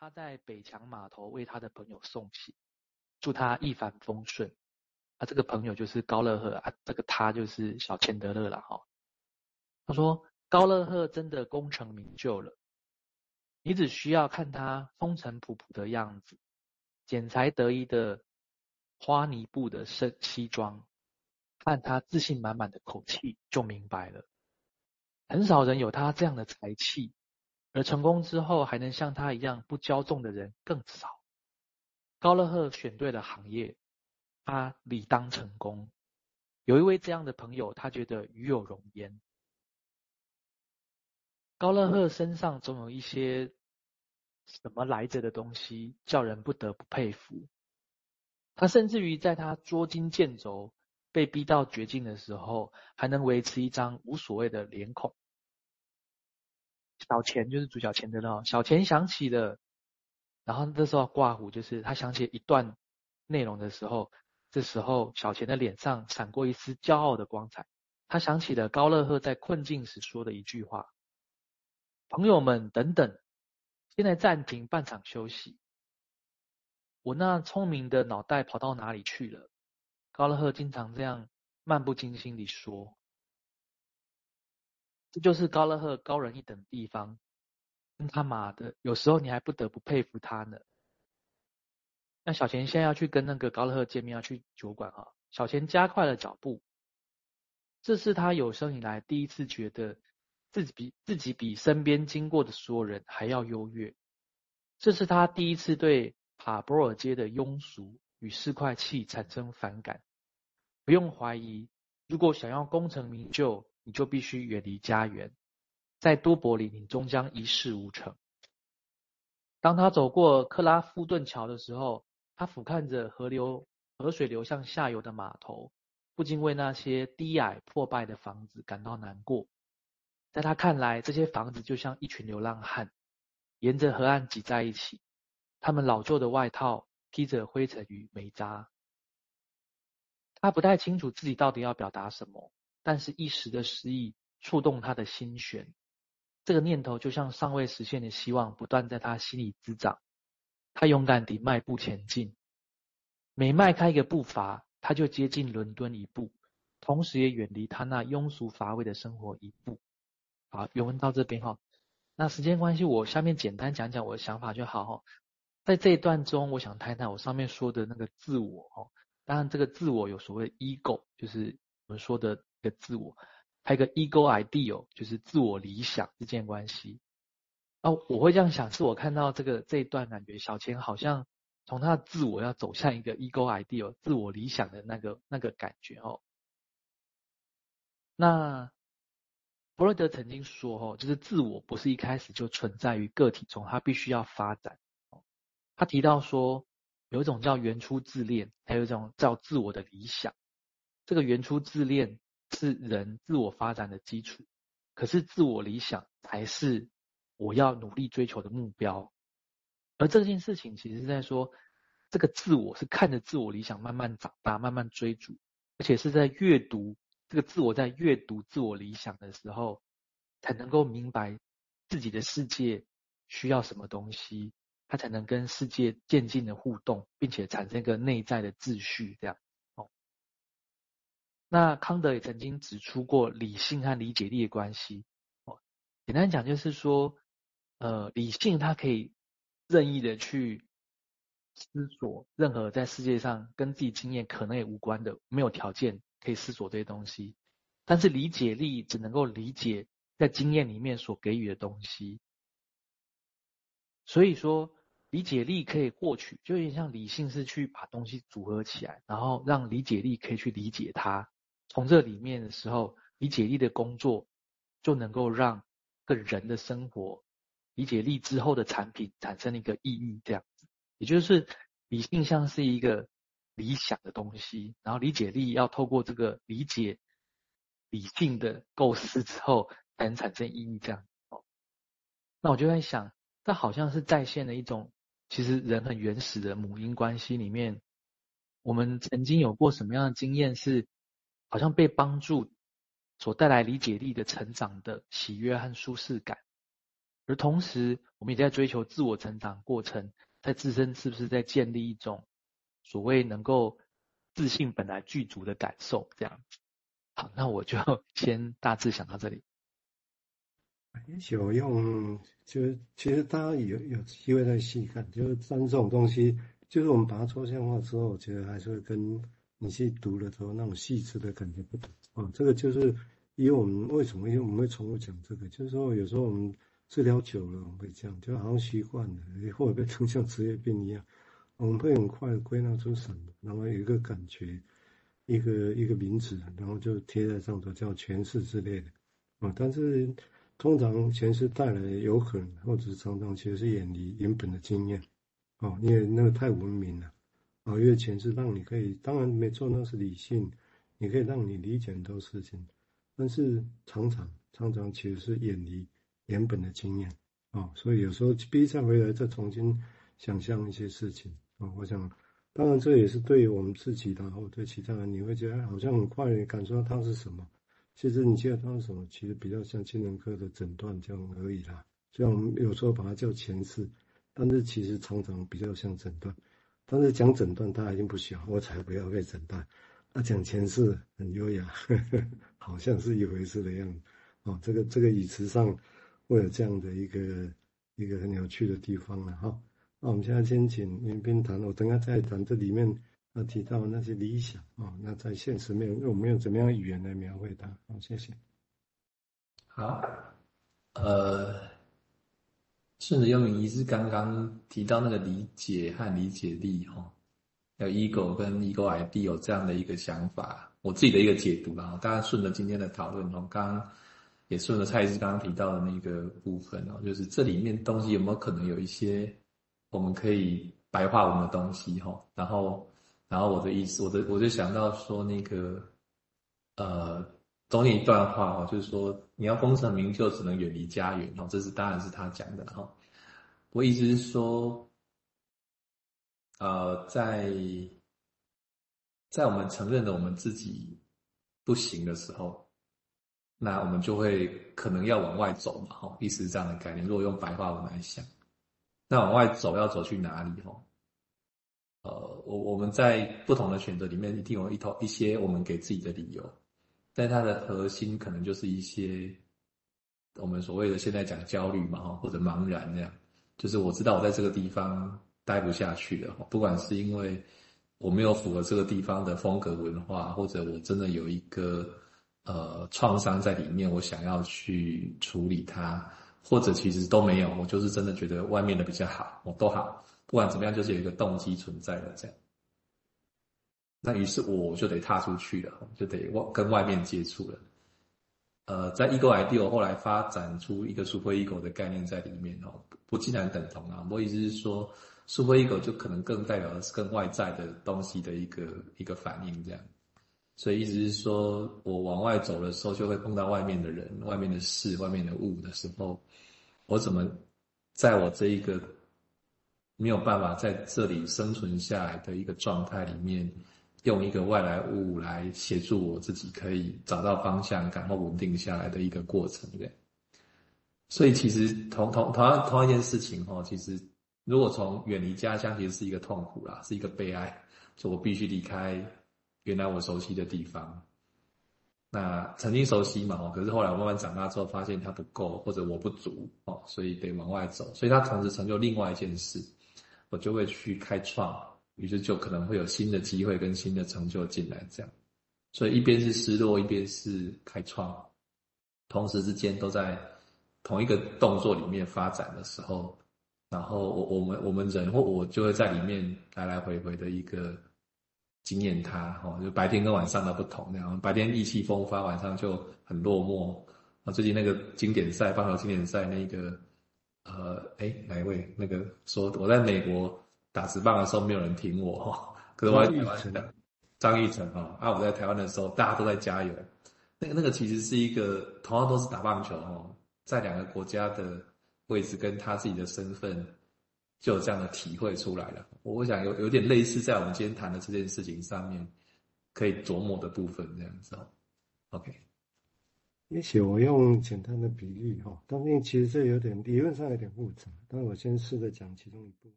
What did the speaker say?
他在北墙码头为他的朋友送行，祝他一帆风顺。他这个朋友就是高乐赫啊，这个他就是小钱德勒了哈。他说高乐赫真的功成名就了，你只需要看他风尘仆仆的样子，剪裁得意的花呢布的身西装，看他自信满满的口气，就明白了。很少人有他这样的才气，而成功之后还能像他一样不骄纵的人更少。高乐赫选对了行业，他理当成功。有一位这样的朋友，他觉得与有荣焉。高乐赫身上总有一些什么来着的东西，叫人不得不佩服。他甚至于在他捉襟见肘，被逼到绝境的时候，还能维持一张无所谓的脸孔。小钱就是主角钱德勒，小钱想起了，然后这时候挂胡，就是他想起一段内容的时候，这时候小钱的脸上闪过一丝骄傲的光彩。他想起了高乐赫在困境时说的一句话：“朋友们，等等，现在暂停半场休息。”我那聪明的脑袋跑到哪里去了？高乐赫经常这样漫不经心地说。这就是高乐赫高人一等的地方，跟他妈的，有时候你还不得不佩服他呢。那小钱现在要去跟那个高乐赫见面，要去酒馆哈。小钱加快了脚步，这是他有生以来第一次觉得自己比自己比身边经过的所有人还要优越。这是他第一次对帕博尔街的庸俗与市侩气产生反感。不用怀疑，如果想要功成名就，你就必须远离家园，在都柏林，你终将一事无成。当他走过克拉夫顿桥的时候，他俯瞰着河流，河水流向下游的码头，不禁为那些低矮破败的房子感到难过。在他看来，这些房子就像一群流浪汉，沿着河岸挤在一起，他们老旧的外套披着灰尘与煤渣。他不太清楚自己到底要表达什么。但是，一时的失意触动他的心弦，这个念头就像尚未实现的希望，不断在他心里滋长。他勇敢地迈步前进，每迈开一个步伐，他就接近伦敦一步，同时也远离他那庸俗乏味的生活一步。好，原文到这边哈。那时间关系，我下面简单讲讲我的想法就好哈。在这一段中，我想谈谈我上面说的那个自我哦。当然，这个自我有所谓 ego，就是我们说的。一个自我，还有一个 ego ideal，就是自我理想之间关系。哦，我会这样想，是我看到这个这一段，感觉小钱好像从他的自我要走向一个 ego ideal，自我理想的那个那个感觉哦。那弗洛德曾经说，哦，就是自我不是一开始就存在于个体中，他必须要发展。他提到说，有一种叫原初自恋，还有一种叫自我的理想。这个原初自恋。是人自我发展的基础，可是自我理想才是我要努力追求的目标。而这件事情其实是在说，这个自我是看着自我理想慢慢长大、慢慢追逐，而且是在阅读这个自我在阅读自我理想的时候，才能够明白自己的世界需要什么东西，他才能跟世界渐进的互动，并且产生一个内在的秩序，这样。那康德也曾经指出过理性和理解力的关系。哦，简单讲就是说，呃，理性它可以任意的去思索任何在世界上跟自己经验可能也无关的、没有条件可以思索这些东西。但是理解力只能够理解在经验里面所给予的东西。所以说，理解力可以获取，就有点像理性是去把东西组合起来，然后让理解力可以去理解它。从这里面的时候，理解力的工作就能够让个人的生活，理解力之后的产品产生一个意义，这样子，也就是理性像是一个理想的东西，然后理解力要透过这个理解理性的构思之后，才能产生意义，这样。哦，那我就在想，这好像是再现了一种，其实人很原始的母婴关系里面，我们曾经有过什么样的经验是？好像被帮助所带来理解力的成长的喜悦和舒适感，而同时，我们也在追求自我成长过程，在自身是不是在建立一种所谓能够自信本来具足的感受？这样子。好，那我就 先大致想到这里。也许我用，就是其实大家有有机会再细看，就是像这种东西，就是我们把它抽象化之后，我觉得还是会跟你去读的时候那种细致的感觉不同啊。这个就是因为我们为什么因为我们会重复讲这个，就是说有时候我们。治疗久了，我们会这样，就好像习惯了，或者变成像职业病一样，我们会很快归纳出什么，然后有一个感觉，一个一个名词，然后就贴在上头，叫诠释之类的啊。但是通常诠释带来的有可能，或者是常常其实是远离原本的经验啊，因为那个太文明了啊。因为诠释让你可以，当然没错，那是理性，你可以让你理解很多事情，但是常常常常其实是远离。原本的经验啊、所以有时候逼再回来，再重新想象一些事情啊、我想，当然这也是对于我们自己的，或对其他人，你会觉得好像很快你感受到它是什么。其实你记得它是什么，其实比较像精神科的诊断这样而已啦。虽然我们有时候把它叫前世，但是其实常常比较像诊断。但是讲诊断，他已经不需要，我才不要被诊断。那讲前世很优雅呵呵，好像是一回事的样子哦。这个这个语词上。会有这样的一个一个很有趣的地方了哈。那我们现在先请云彬谈，我等下再谈这里面他提到那些理想啊，那在现实面，我们用怎么样语言来描绘它？好，谢谢。好，呃，顺着用仪是刚刚提到那个理解和理解力哈，有 ego 跟 ego ID 有这样的一个想法，我自己的一个解读啦。大家顺着今天的讨论，从刚刚。也顺着蔡医师刚刚提到的那个部分哦，就是这里面东西有没有可能有一些我们可以白话文的东西哈？然后，然后我的意思，我的我就想到说那个呃，中间一段话哦，就是说你要功成名就，只能远离家园哦，这是当然是他讲的哈。我意思是说，呃，在在我们承认了我们自己不行的时候。那我们就会可能要往外走嘛，哈，意思是这样的概念。如果用白话文来想，那往外走要走去哪里？哈，呃，我我们在不同的选择里面，一定有一套一些我们给自己的理由，但它的核心可能就是一些我们所谓的现在讲焦虑嘛，或者茫然这样，就是我知道我在这个地方待不下去了，不管是因为我没有符合这个地方的风格文化，或者我真的有一个。呃，创伤在里面，我想要去处理它，或者其实都没有，我就是真的觉得外面的比较好，我都好，不管怎么样，就是有一个动机存在的这样。那于是我就得踏出去了，就得外跟外面接触了。呃，在 Ego Ideal 后来发展出一个 Super Ego 的概念在里面哦，不尽然等同啊。我意思是说，Super Ego 就可能更代表的是更外在的东西的一个一个反应这样。所以意思是说，我往外走的时候，就会碰到外面的人、外面的事、外面的物的时候，我怎么在我这一个没有办法在这里生存下来的一个状态里面，用一个外来物来协助我自己，可以找到方向感或稳定下来的一个过程，对。所以其实同同同样同一件事情哈，其实如果从远离家乡，其实是一个痛苦啦，是一个悲哀，就我必须离开。原来我熟悉的地方，那曾经熟悉嘛，可是后来我慢慢长大之后，发现它不够，或者我不足哦，所以得往外走。所以它同时成就另外一件事，我就会去开创，于是就可能会有新的机会跟新的成就进来，这样。所以一边是失落，一边是开创，同时之间都在同一个动作里面发展的时候，然后我我们我们人或我就会在里面来来回回的一个。经验它哦，就白天跟晚上的不同那样，白天意气风发，晚上就很落寞。啊，最近那个经典赛，棒球经典赛那个，呃，哎，哪一位？那个说我在美国打直棒的时候，没有人挺我哈。可是我在台湾的张义成哈，啊，我在台湾的时候，大家都在加油。那个那个其实是一个同样都是打棒球哦，在两个国家的位置跟他自己的身份。就有这样的体会出来了。我想有有点类似在我们今天谈的这件事情上面可以琢磨的部分，这样子哦。OK，也许我用简单的比喻哈，但是其实这有点理论上有点复杂，但我先试着讲其中一部分。